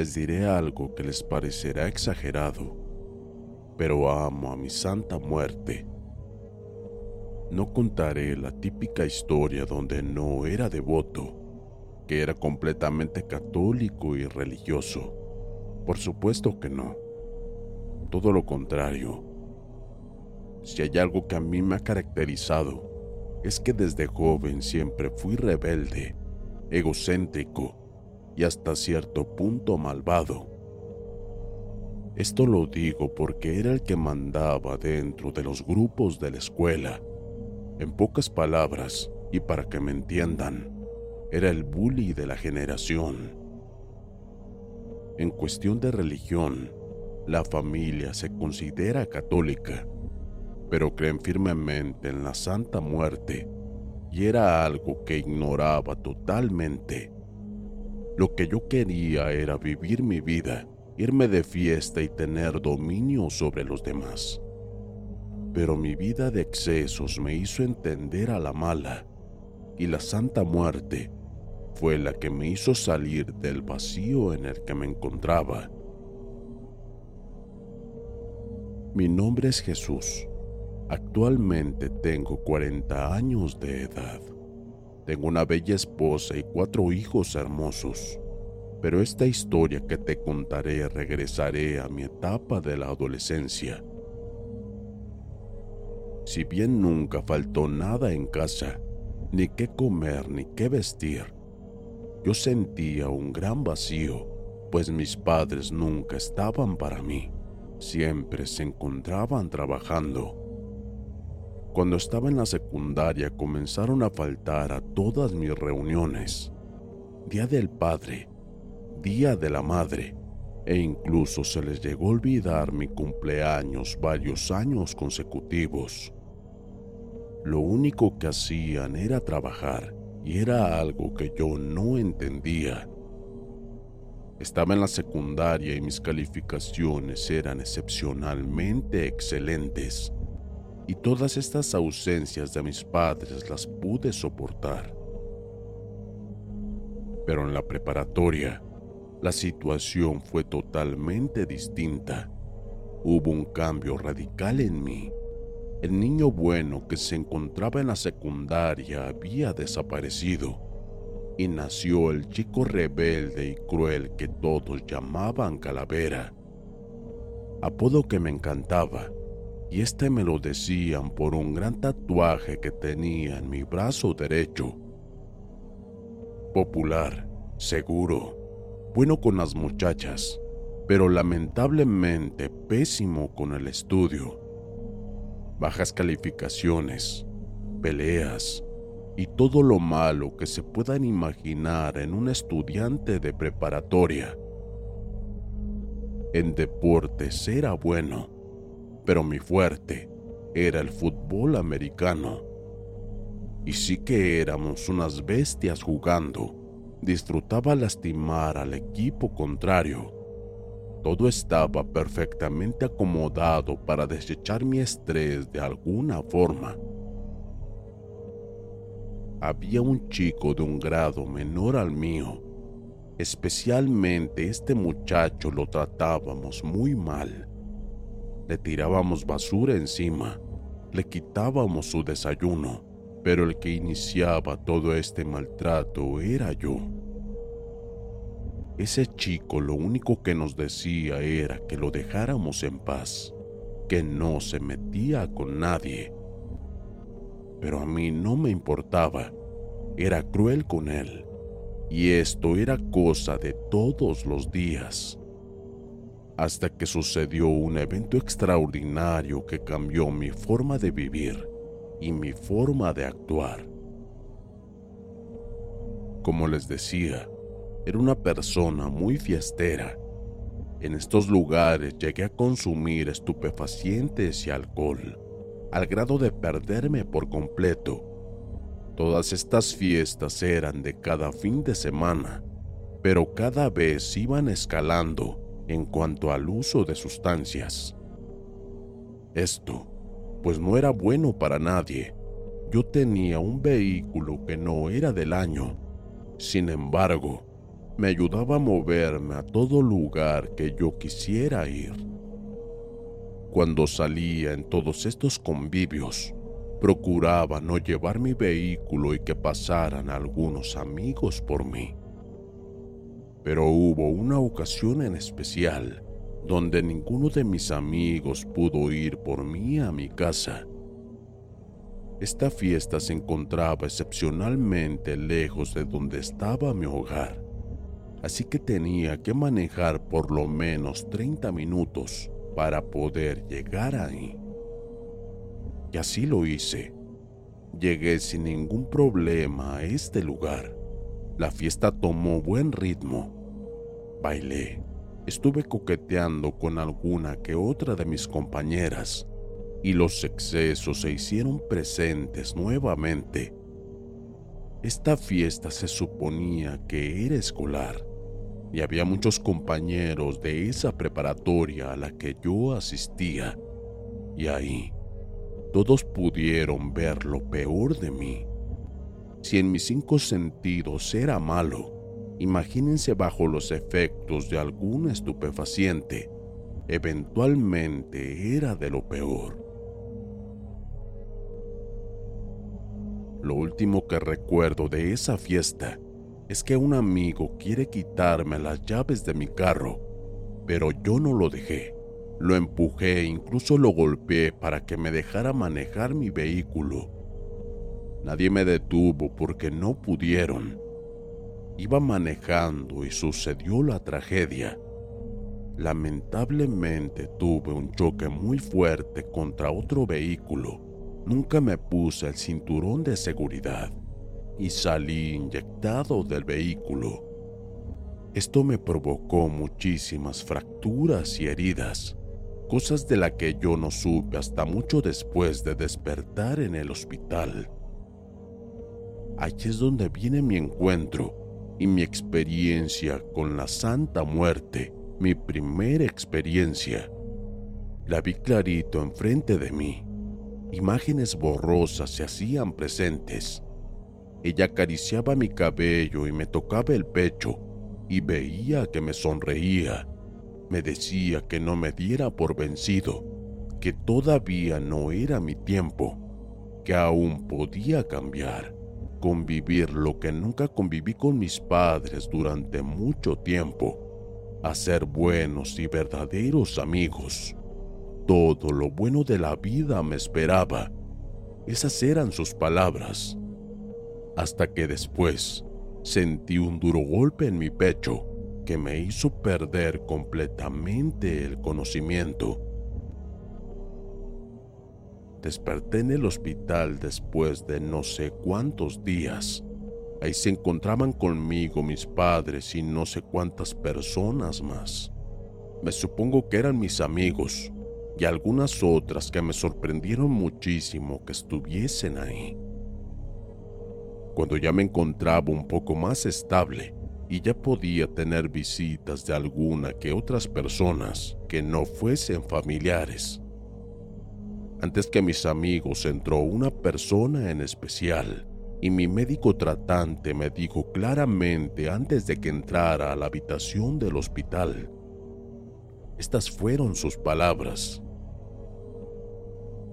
Les diré algo que les parecerá exagerado, pero amo a mi santa muerte. No contaré la típica historia donde no era devoto, que era completamente católico y religioso. Por supuesto que no. Todo lo contrario. Si hay algo que a mí me ha caracterizado, es que desde joven siempre fui rebelde, egocéntrico y hasta cierto punto malvado. Esto lo digo porque era el que mandaba dentro de los grupos de la escuela. En pocas palabras, y para que me entiendan, era el bully de la generación. En cuestión de religión, la familia se considera católica, pero creen firmemente en la Santa Muerte y era algo que ignoraba totalmente. Lo que yo quería era vivir mi vida, irme de fiesta y tener dominio sobre los demás. Pero mi vida de excesos me hizo entender a la mala, y la Santa Muerte fue la que me hizo salir del vacío en el que me encontraba. Mi nombre es Jesús. Actualmente tengo 40 años de edad. Tengo una bella esposa y cuatro hijos hermosos. Pero esta historia que te contaré regresaré a mi etapa de la adolescencia. Si bien nunca faltó nada en casa, ni qué comer ni qué vestir, yo sentía un gran vacío, pues mis padres nunca estaban para mí, siempre se encontraban trabajando. Cuando estaba en la secundaria comenzaron a faltar a todas mis reuniones. Día del Padre, Día de la Madre, e incluso se les llegó a olvidar mi cumpleaños varios años consecutivos. Lo único que hacían era trabajar y era algo que yo no entendía. Estaba en la secundaria y mis calificaciones eran excepcionalmente excelentes y todas estas ausencias de mis padres las pude soportar. Pero en la preparatoria, la situación fue totalmente distinta. Hubo un cambio radical en mí. El niño bueno que se encontraba en la secundaria había desaparecido y nació el chico rebelde y cruel que todos llamaban Calavera. Apodo que me encantaba y este me lo decían por un gran tatuaje que tenía en mi brazo derecho. Popular, seguro, bueno con las muchachas, pero lamentablemente pésimo con el estudio. Bajas calificaciones, peleas y todo lo malo que se puedan imaginar en un estudiante de preparatoria. En deportes era bueno, pero mi fuerte era el fútbol americano. Y sí que éramos unas bestias jugando. Disfrutaba lastimar al equipo contrario. Todo estaba perfectamente acomodado para desechar mi estrés de alguna forma. Había un chico de un grado menor al mío. Especialmente este muchacho lo tratábamos muy mal. Le tirábamos basura encima, le quitábamos su desayuno, pero el que iniciaba todo este maltrato era yo. Ese chico lo único que nos decía era que lo dejáramos en paz, que no se metía con nadie. Pero a mí no me importaba, era cruel con él, y esto era cosa de todos los días. Hasta que sucedió un evento extraordinario que cambió mi forma de vivir y mi forma de actuar. Como les decía, era una persona muy fiestera. En estos lugares llegué a consumir estupefacientes y alcohol, al grado de perderme por completo. Todas estas fiestas eran de cada fin de semana, pero cada vez iban escalando en cuanto al uso de sustancias. Esto, pues no era bueno para nadie. Yo tenía un vehículo que no era del año. Sin embargo, me ayudaba a moverme a todo lugar que yo quisiera ir. Cuando salía en todos estos convivios, procuraba no llevar mi vehículo y que pasaran algunos amigos por mí. Pero hubo una ocasión en especial donde ninguno de mis amigos pudo ir por mí a mi casa. Esta fiesta se encontraba excepcionalmente lejos de donde estaba mi hogar así que tenía que manejar por lo menos 30 minutos para poder llegar ahí. Y así lo hice. Llegué sin ningún problema a este lugar. La fiesta tomó buen ritmo. Bailé. Estuve coqueteando con alguna que otra de mis compañeras y los excesos se hicieron presentes nuevamente. Esta fiesta se suponía que era escolar y había muchos compañeros de esa preparatoria a la que yo asistía, y ahí todos pudieron ver lo peor de mí. Si en mis cinco sentidos era malo, imagínense bajo los efectos de algún estupefaciente, eventualmente era de lo peor. Lo último que recuerdo de esa fiesta es que un amigo quiere quitarme las llaves de mi carro, pero yo no lo dejé. Lo empujé e incluso lo golpeé para que me dejara manejar mi vehículo. Nadie me detuvo porque no pudieron. Iba manejando y sucedió la tragedia. Lamentablemente tuve un choque muy fuerte contra otro vehículo. Nunca me puse el cinturón de seguridad y salí inyectado del vehículo. Esto me provocó muchísimas fracturas y heridas, cosas de las que yo no supe hasta mucho después de despertar en el hospital. Allí es donde viene mi encuentro y mi experiencia con la Santa Muerte, mi primera experiencia. La vi clarito enfrente de mí. Imágenes borrosas se hacían presentes ella acariciaba mi cabello y me tocaba el pecho y veía que me sonreía. Me decía que no me diera por vencido, que todavía no era mi tiempo, que aún podía cambiar, convivir lo que nunca conviví con mis padres durante mucho tiempo, hacer buenos y verdaderos amigos. Todo lo bueno de la vida me esperaba. Esas eran sus palabras hasta que después sentí un duro golpe en mi pecho que me hizo perder completamente el conocimiento. Desperté en el hospital después de no sé cuántos días. Ahí se encontraban conmigo mis padres y no sé cuántas personas más. Me supongo que eran mis amigos y algunas otras que me sorprendieron muchísimo que estuviesen ahí. cuando ya me encontraba un poco más estable y ya podía tener visitas de alguna que otras personas que no fuesen familiares. Antes que mis amigos entró una persona en especial y mi médico tratante me dijo claramente antes de que entrara a la habitación del hospital. Estas fueron sus palabras.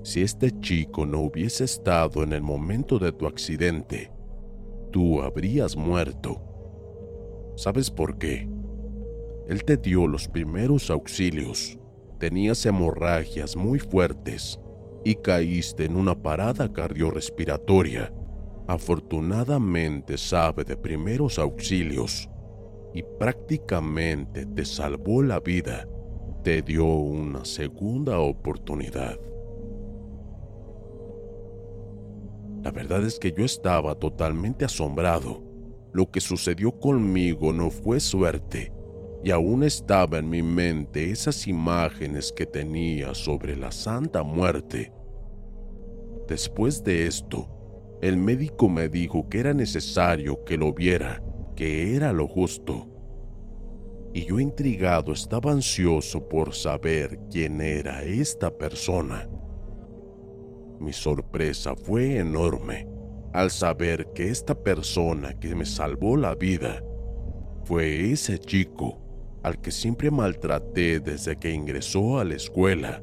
Si este chico no hubiese estado en el momento de tu accidente, tú habrías muerto. ¿Sabes por qué? Él te dio los primeros auxilios, tenías hemorragias muy fuertes y caíste en una parada cardiorrespiratoria. Afortunadamente sabe de primeros auxilios y prácticamente te salvó la vida, te dio una segunda oportunidad. La verdad es que yo estaba totalmente asombrado. Lo que sucedió conmigo no fue suerte, y aún estaba en mi mente esas imágenes que tenía sobre la Santa Muerte. Después de esto, el médico me dijo que era necesario que lo viera, que era lo justo. Y yo intrigado estaba ansioso por saber quién era esta persona. Mi sorpresa fue enorme al saber que esta persona que me salvó la vida fue ese chico al que siempre maltraté desde que ingresó a la escuela,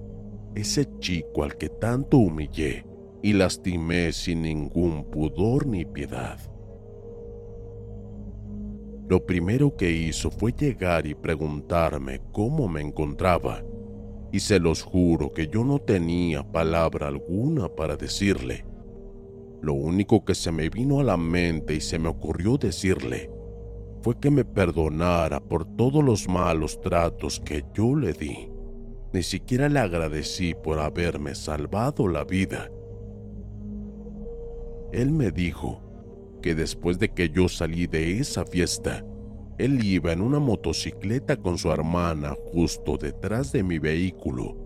ese chico al que tanto humillé y lastimé sin ningún pudor ni piedad. Lo primero que hizo fue llegar y preguntarme cómo me encontraba y se los juro que yo no tenía palabra alguna para decirle. Lo único que se me vino a la mente y se me ocurrió decirle fue que me perdonara por todos los malos tratos que yo le di. Ni siquiera le agradecí por haberme salvado la vida. Él me dijo que después de que yo salí de esa fiesta, él iba en una motocicleta con su hermana justo detrás de mi vehículo.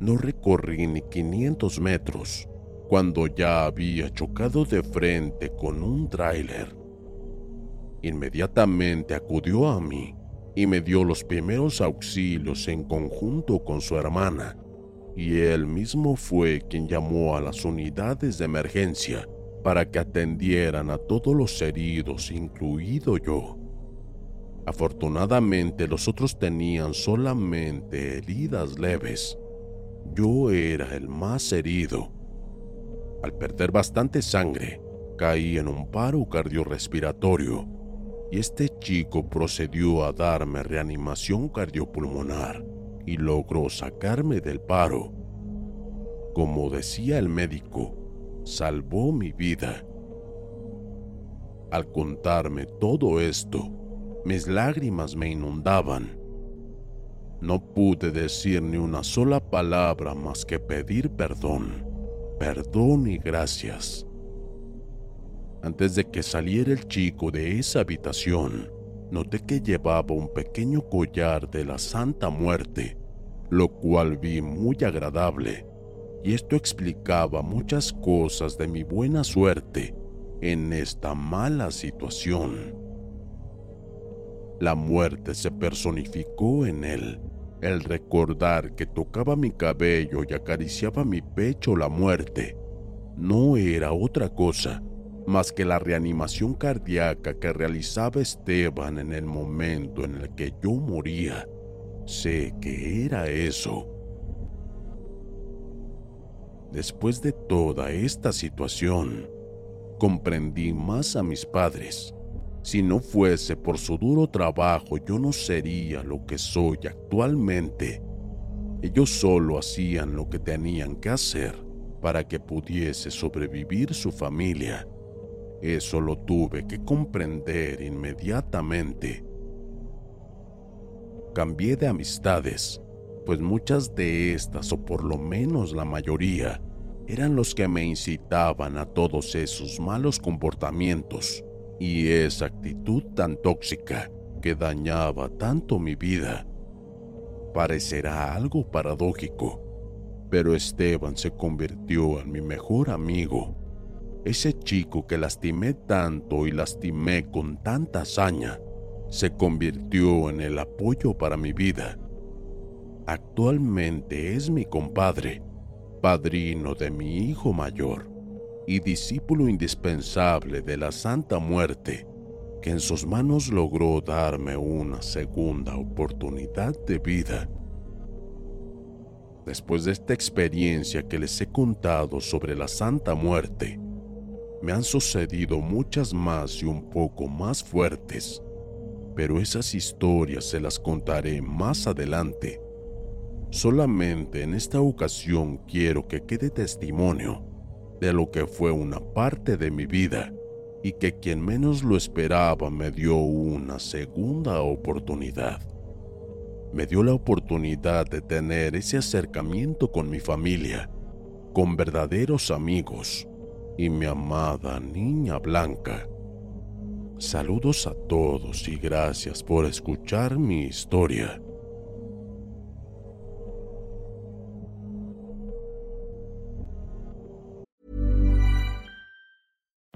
No recorrí ni 500 metros cuando ya había chocado de frente con un tráiler. Inmediatamente acudió a mí y me dio los primeros auxilios en conjunto con su hermana, y él mismo fue quien llamó a las unidades de emergencia para que atendieran a todos los heridos, incluido yo. Afortunadamente los otros tenían solamente heridas leves. Yo era el más herido. Al perder bastante sangre, caí en un paro cardiorrespiratorio y este chico procedió a darme reanimación cardiopulmonar y logró sacarme del paro. Como decía el médico, salvó mi vida. Al contarme todo esto, mis lágrimas me inundaban. No pude decir ni una sola palabra más que pedir perdón, perdón y gracias. Antes de que saliera el chico de esa habitación, noté que llevaba un pequeño collar de la Santa Muerte, lo cual vi muy agradable, y esto explicaba muchas cosas de mi buena suerte en esta mala situación. La muerte se personificó en él. El recordar que tocaba mi cabello y acariciaba mi pecho la muerte no era otra cosa más que la reanimación cardíaca que realizaba Esteban en el momento en el que yo moría. Sé que era eso. Después de toda esta situación, comprendí más a mis padres si no fuese por su duro trabajo, yo no sería lo que soy actualmente. Ellos solo hacían lo que tenían que hacer para que pudiese sobrevivir su familia. Eso lo tuve que comprender inmediatamente. Cambié de amistades, pues muchas de estas, o por lo menos la mayoría, eran los que me incitaban a todos esos malos comportamientos y esa actitud tan tóxica que dañaba tanto mi vida. Parecerá algo paradójico, pero Esteban se convirtió en mi mejor amigo. ese chico que lastimé tanto y lastimé con tanta hazaña, se convirtió en el apoyo para mi vida. Actualmente es mi compadre, padrino de mi hijo mayor y discípulo indispensable de la Santa Muerte, que en sus manos logró darme una segunda oportunidad de vida. Después de esta experiencia que les he contado sobre la Santa Muerte, me han sucedido muchas más y un poco más fuertes, pero esas historias se las contaré más adelante. Solamente en esta ocasión quiero que quede testimonio de lo que fue una parte de mi vida y que quien menos lo esperaba me dio una segunda oportunidad. Me dio la oportunidad de tener ese acercamiento con mi familia, con verdaderos amigos y mi amada niña blanca. Saludos a todos y gracias por escuchar mi historia.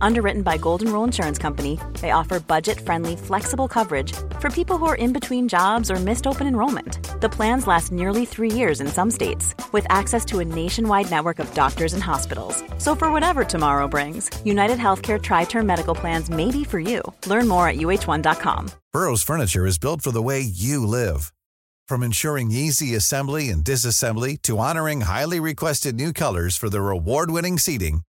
Underwritten by Golden Rule Insurance Company, they offer budget friendly, flexible coverage for people who are in between jobs or missed open enrollment. The plans last nearly three years in some states, with access to a nationwide network of doctors and hospitals. So, for whatever tomorrow brings, United Healthcare Tri Term Medical Plans may be for you. Learn more at uh1.com. Burrow's Furniture is built for the way you live. From ensuring easy assembly and disassembly to honoring highly requested new colors for their award winning seating,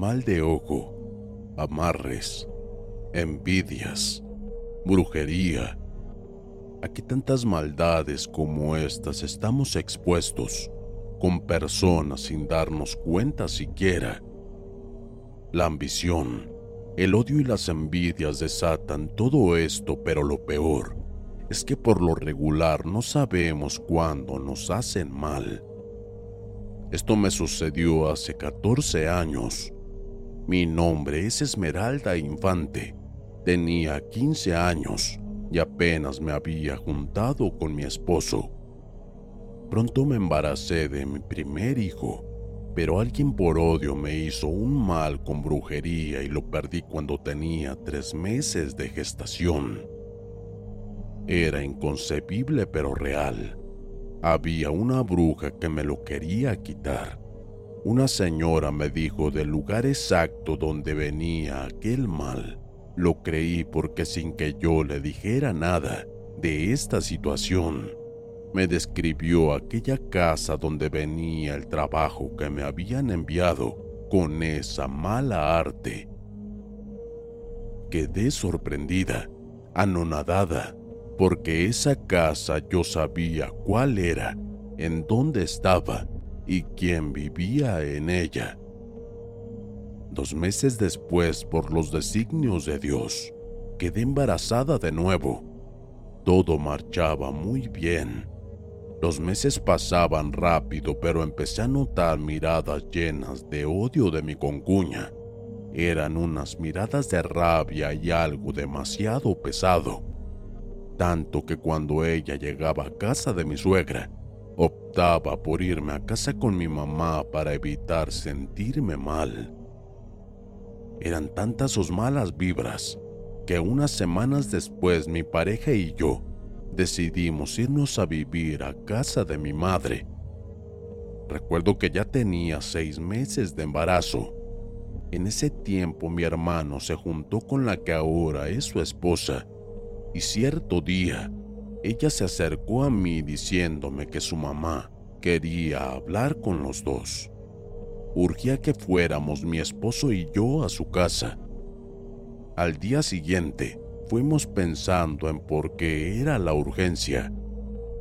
Mal de ojo, amarres, envidias, brujería. Aquí tantas maldades como estas estamos expuestos, con personas sin darnos cuenta siquiera. La ambición, el odio y las envidias desatan todo esto, pero lo peor es que por lo regular no sabemos cuándo nos hacen mal. Esto me sucedió hace 14 años. Mi nombre es Esmeralda Infante. Tenía 15 años y apenas me había juntado con mi esposo. Pronto me embaracé de mi primer hijo, pero alguien por odio me hizo un mal con brujería y lo perdí cuando tenía tres meses de gestación. Era inconcebible pero real. Había una bruja que me lo quería quitar. Una señora me dijo del lugar exacto donde venía aquel mal. Lo creí porque sin que yo le dijera nada de esta situación, me describió aquella casa donde venía el trabajo que me habían enviado con esa mala arte. Quedé sorprendida, anonadada, porque esa casa yo sabía cuál era, en dónde estaba y quién vivía en ella. Dos meses después, por los designios de Dios, quedé embarazada de nuevo. Todo marchaba muy bien. Los meses pasaban rápido, pero empecé a notar miradas llenas de odio de mi concuña. Eran unas miradas de rabia y algo demasiado pesado. Tanto que cuando ella llegaba a casa de mi suegra, por irme a casa con mi mamá para evitar sentirme mal. Eran tantas sus malas vibras que unas semanas después mi pareja y yo decidimos irnos a vivir a casa de mi madre. Recuerdo que ya tenía seis meses de embarazo. En ese tiempo mi hermano se juntó con la que ahora es su esposa y cierto día ella se acercó a mí diciéndome que su mamá quería hablar con los dos. Urgía que fuéramos mi esposo y yo a su casa. Al día siguiente, fuimos pensando en por qué era la urgencia.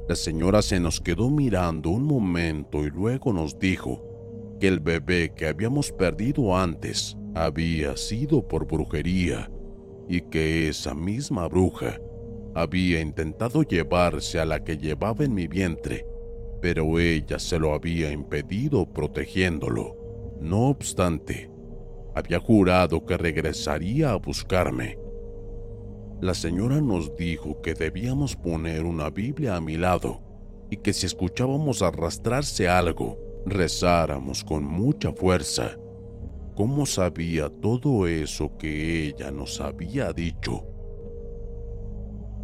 La señora se nos quedó mirando un momento y luego nos dijo que el bebé que habíamos perdido antes había sido por brujería y que esa misma bruja había intentado llevarse a la que llevaba en mi vientre, pero ella se lo había impedido protegiéndolo. No obstante, había jurado que regresaría a buscarme la señora nos dijo que debíamos poner una Biblia a mi lado y que si escuchábamos arrastrarse algo, rezáramos con mucha fuerza. ¿Cómo sabía todo eso que ella nos había dicho?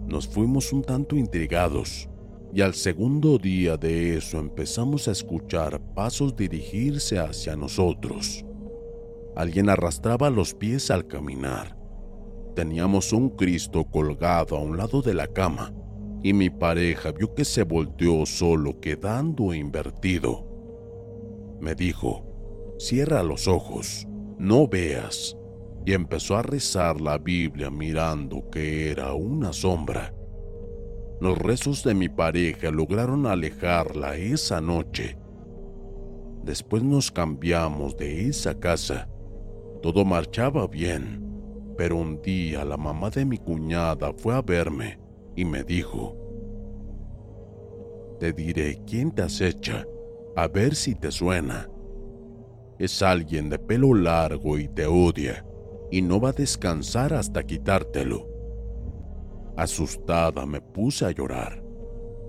Nos fuimos un tanto intrigados y al segundo día de eso empezamos a escuchar pasos dirigirse hacia nosotros. Alguien arrastraba los pies al caminar Teníamos un Cristo colgado a un lado de la cama y mi pareja vio que se volteó solo quedando invertido. Me dijo, cierra los ojos, no veas, y empezó a rezar la Biblia mirando que era una sombra. Los rezos de mi pareja lograron alejarla esa noche. Después nos cambiamos de esa casa. Todo marchaba bien pero un día la mamá de mi cuñada fue a verme y me dijo, te diré quién te acecha, a ver si te suena. Es alguien de pelo largo y te odia, y no va a descansar hasta quitártelo. Asustada me puse a llorar.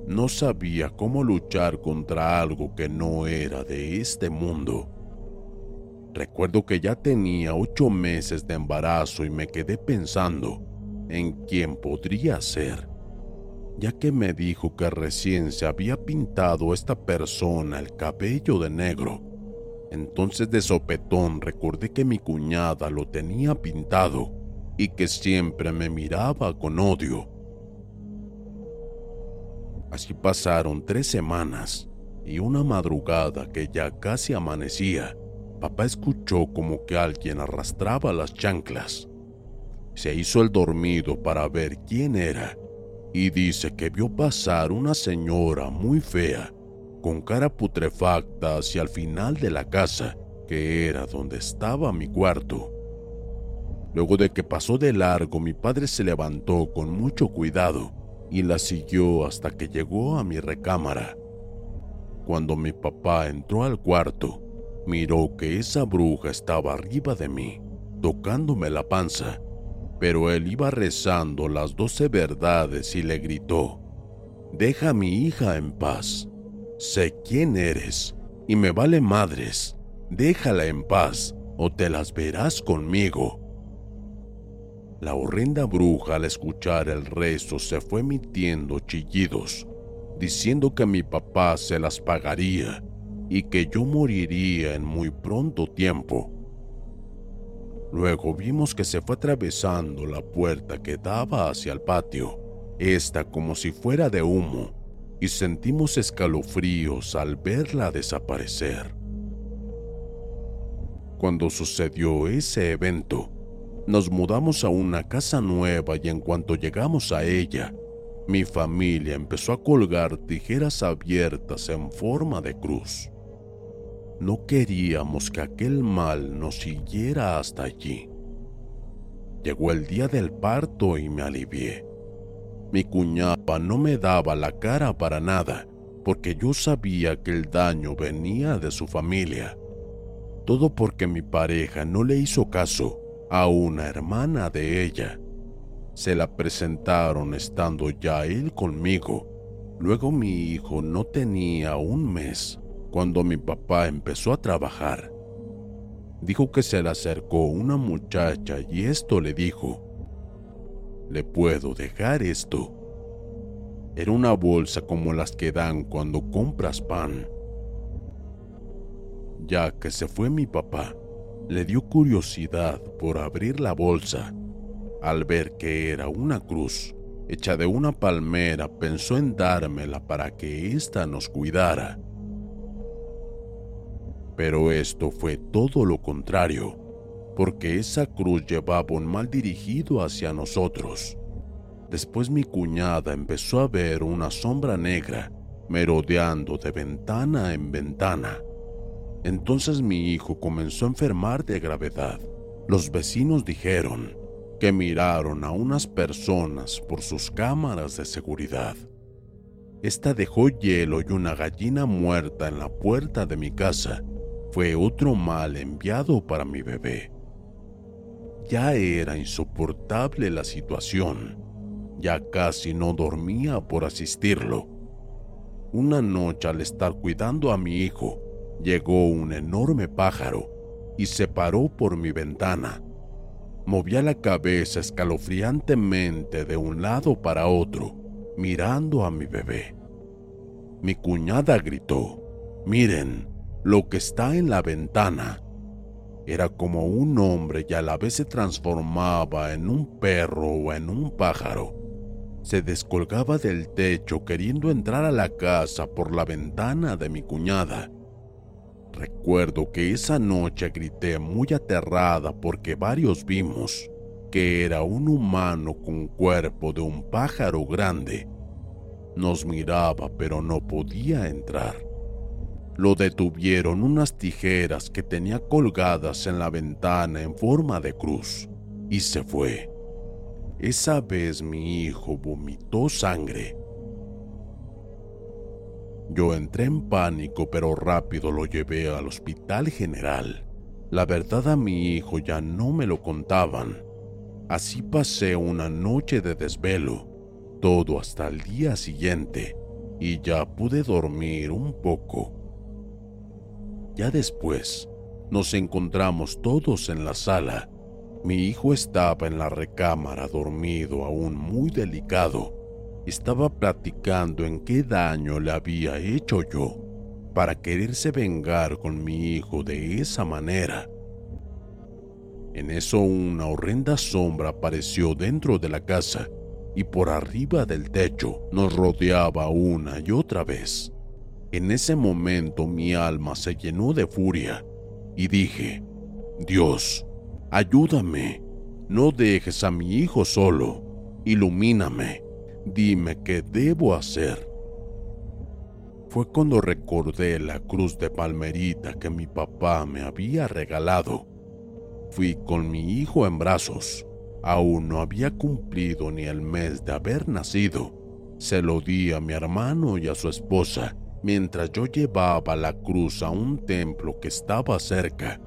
No sabía cómo luchar contra algo que no era de este mundo. Recuerdo que ya tenía ocho meses de embarazo y me quedé pensando en quién podría ser, ya que me dijo que recién se había pintado esta persona el cabello de negro. Entonces de sopetón recordé que mi cuñada lo tenía pintado y que siempre me miraba con odio. Así pasaron tres semanas y una madrugada que ya casi amanecía papá escuchó como que alguien arrastraba las chanclas. Se hizo el dormido para ver quién era y dice que vio pasar una señora muy fea, con cara putrefacta hacia el final de la casa, que era donde estaba mi cuarto. Luego de que pasó de largo, mi padre se levantó con mucho cuidado y la siguió hasta que llegó a mi recámara. Cuando mi papá entró al cuarto, miró que esa bruja estaba arriba de mí, tocándome la panza, pero él iba rezando las doce verdades y le gritó, Deja a mi hija en paz, sé quién eres y me vale madres, déjala en paz o te las verás conmigo. La horrenda bruja al escuchar el rezo se fue emitiendo chillidos, diciendo que mi papá se las pagaría y que yo moriría en muy pronto tiempo. Luego vimos que se fue atravesando la puerta que daba hacia el patio, esta como si fuera de humo, y sentimos escalofríos al verla desaparecer. Cuando sucedió ese evento, nos mudamos a una casa nueva y en cuanto llegamos a ella, mi familia empezó a colgar tijeras abiertas en forma de cruz. No queríamos que aquel mal nos siguiera hasta allí. Llegó el día del parto y me alivié. Mi cuñapa no me daba la cara para nada, porque yo sabía que el daño venía de su familia. Todo porque mi pareja no le hizo caso a una hermana de ella. Se la presentaron estando ya él conmigo. Luego mi hijo no tenía un mes cuando mi papá empezó a trabajar. Dijo que se le acercó una muchacha y esto le dijo, ¿le puedo dejar esto? Era una bolsa como las que dan cuando compras pan. Ya que se fue mi papá, le dio curiosidad por abrir la bolsa. Al ver que era una cruz hecha de una palmera, pensó en dármela para que ésta nos cuidara. Pero esto fue todo lo contrario. Porque esa cruz llevaba un mal dirigido hacia nosotros. Después mi cuñada empezó a ver una sombra negra merodeando de ventana en ventana. Entonces mi hijo comenzó a enfermar de gravedad. Los vecinos dijeron que miraron a unas personas por sus cámaras de seguridad. Esta dejó hielo y una gallina muerta en la puerta de mi casa. Fue otro mal enviado para mi bebé. Ya era insoportable la situación. Ya casi no dormía por asistirlo. Una noche al estar cuidando a mi hijo, llegó un enorme pájaro y se paró por mi ventana. Movía la cabeza escalofriantemente de un lado para otro, mirando a mi bebé. Mi cuñada gritó, miren lo que está en la ventana. Era como un hombre y a la vez se transformaba en un perro o en un pájaro. Se descolgaba del techo queriendo entrar a la casa por la ventana de mi cuñada. Recuerdo que esa noche grité muy aterrada porque varios vimos que era un humano con cuerpo de un pájaro grande. Nos miraba pero no podía entrar. Lo detuvieron unas tijeras que tenía colgadas en la ventana en forma de cruz y se fue. Esa vez mi hijo vomitó sangre yo entré en pánico, pero rápido lo llevé al hospital general. La verdad a mi hijo ya no me lo contaban. Así pasé una noche de desvelo, todo hasta el día siguiente, y ya pude dormir un poco. Ya después, nos encontramos todos en la sala. Mi hijo estaba en la recámara dormido aún muy delicado estaba platicando en qué daño le había hecho yo para quererse vengar con mi hijo de esa manera. En eso una horrenda sombra apareció dentro de la casa y por arriba del techo nos rodeaba una y otra vez. En ese momento mi alma se llenó de furia y dije, Dios, ayúdame, no dejes a mi hijo solo, ilumíname Dime qué debo hacer. Fue cuando recordé la cruz de palmerita que mi papá me había regalado. Fui con mi hijo en brazos. Aún no había cumplido ni el mes de haber nacido. Se lo di a mi hermano y a su esposa mientras yo llevaba la cruz a un templo que estaba cerca.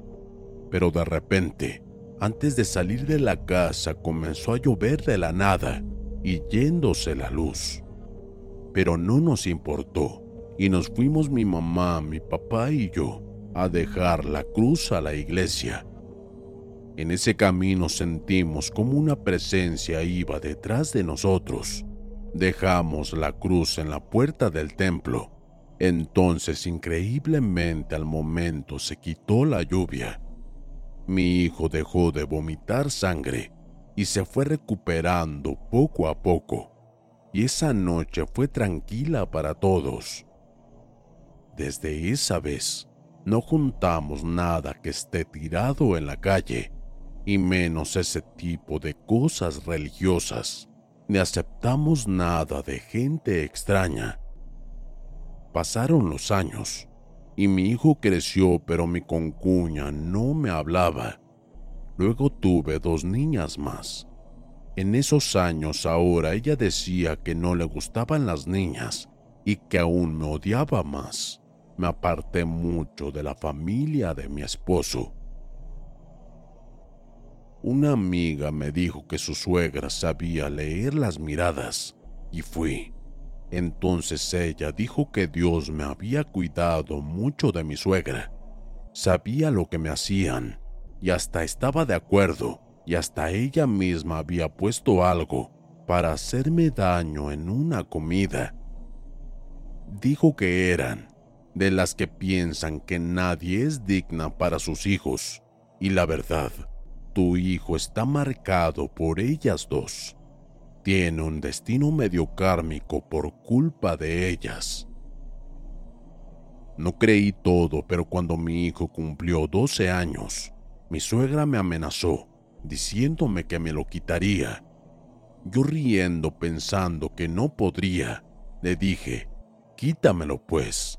Pero de repente, antes de salir de la casa comenzó a llover de la nada y yéndose la luz. Pero no nos importó y nos fuimos mi mamá, mi papá y yo a dejar la cruz a la iglesia. En ese camino sentimos como una presencia iba detrás de nosotros. Dejamos la cruz en la puerta del templo. Entonces increíblemente al momento se quitó la lluvia. Mi hijo dejó de vomitar sangre y se fue recuperando poco a poco, y esa noche fue tranquila para todos. Desde esa vez, no juntamos nada que esté tirado en la calle, y menos ese tipo de cosas religiosas, ni aceptamos nada de gente extraña. Pasaron los años, y mi hijo creció, pero mi concuña no me hablaba Luego tuve dos niñas más. En esos años ahora ella decía que no le gustaban las niñas y que aún me odiaba más. Me aparté mucho de la familia de mi esposo. Una amiga me dijo que su suegra sabía leer las miradas y fui. Entonces ella dijo que Dios me había cuidado mucho de mi suegra. Sabía lo que me hacían y hasta estaba de acuerdo y hasta ella misma había puesto algo para hacerme daño en una comida. Dijo que eran de las que piensan que nadie es digna para sus hijos y la verdad, tu hijo está marcado por ellas dos. Tiene un destino medio kármico por culpa de ellas. No creí todo, pero cuando mi hijo cumplió 12 años, Mi suegra me amenazó, diciéndome que me lo quitaría. Yo riendo pensando que no podría, le dije, quítamelo pues.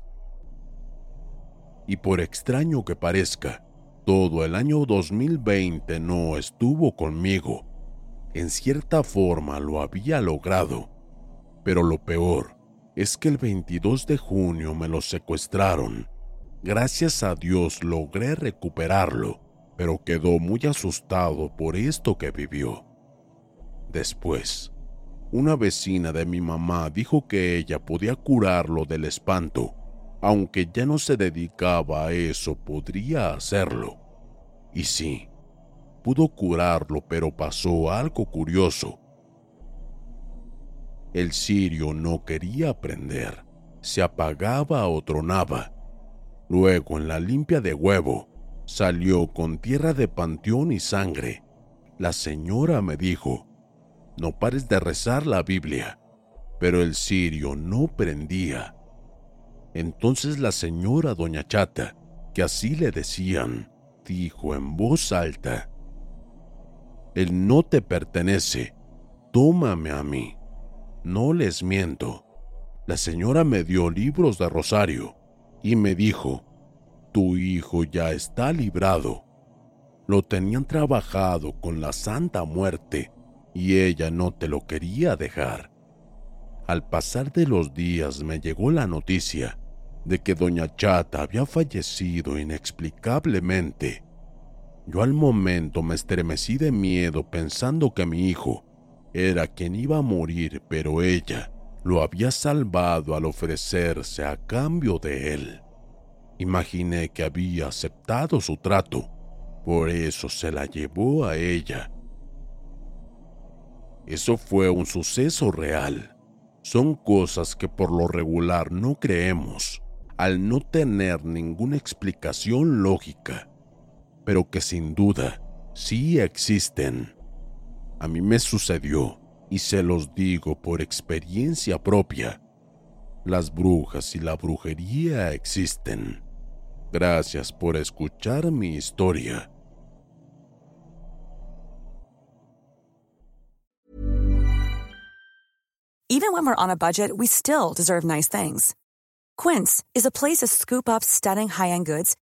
Y por extraño que parezca, todo el año 2020 no estuvo conmigo. En cierta forma lo había logrado, pero lo peor es que el 22 de junio me lo secuestraron. Gracias a Dios logré recuperarlo, pero quedó muy asustado por esto que vivió. Después, una vecina de mi mamá dijo que ella podía curarlo del espanto, aunque ya no se dedicaba a eso, podría hacerlo. Y sí, pudo curarlo, pero pasó algo curioso. El sirio no quería aprender, se apagaba o tronaba. Luego, en la limpia de huevo, salió con tierra de panteón y sangre. La señora me dijo, no pares de rezar la Biblia, pero el sirio no prendía. Entonces la señora doña Chata, que así le decían, dijo en voz alta, Él no te pertenece, tómame a mí. No les miento. La señora me dio libros de rosario y me dijo, tu hijo ya está librado. Lo tenían trabajado con la Santa Muerte y ella no te lo quería dejar. Al pasar de los días me llegó la noticia de que doña Chata había fallecido inexplicablemente. Yo al momento me estremecí de miedo pensando que mi hijo era quien iba a morir, pero ella lo había salvado al ofrecerse a cambio de él. Imaginé que había aceptado su trato, por eso se la llevó a ella. Eso fue un suceso real. Son cosas que por lo regular no creemos, al no tener ninguna explicación lógica, pero que sin duda sí existen. A mí me sucedió, y se los digo por experiencia propia. Las brujas y la brujería existen. Gracias por escuchar mi historia. Even when we're on a budget, we still deserve nice things. Quince is a place to scoop up stunning high-end goods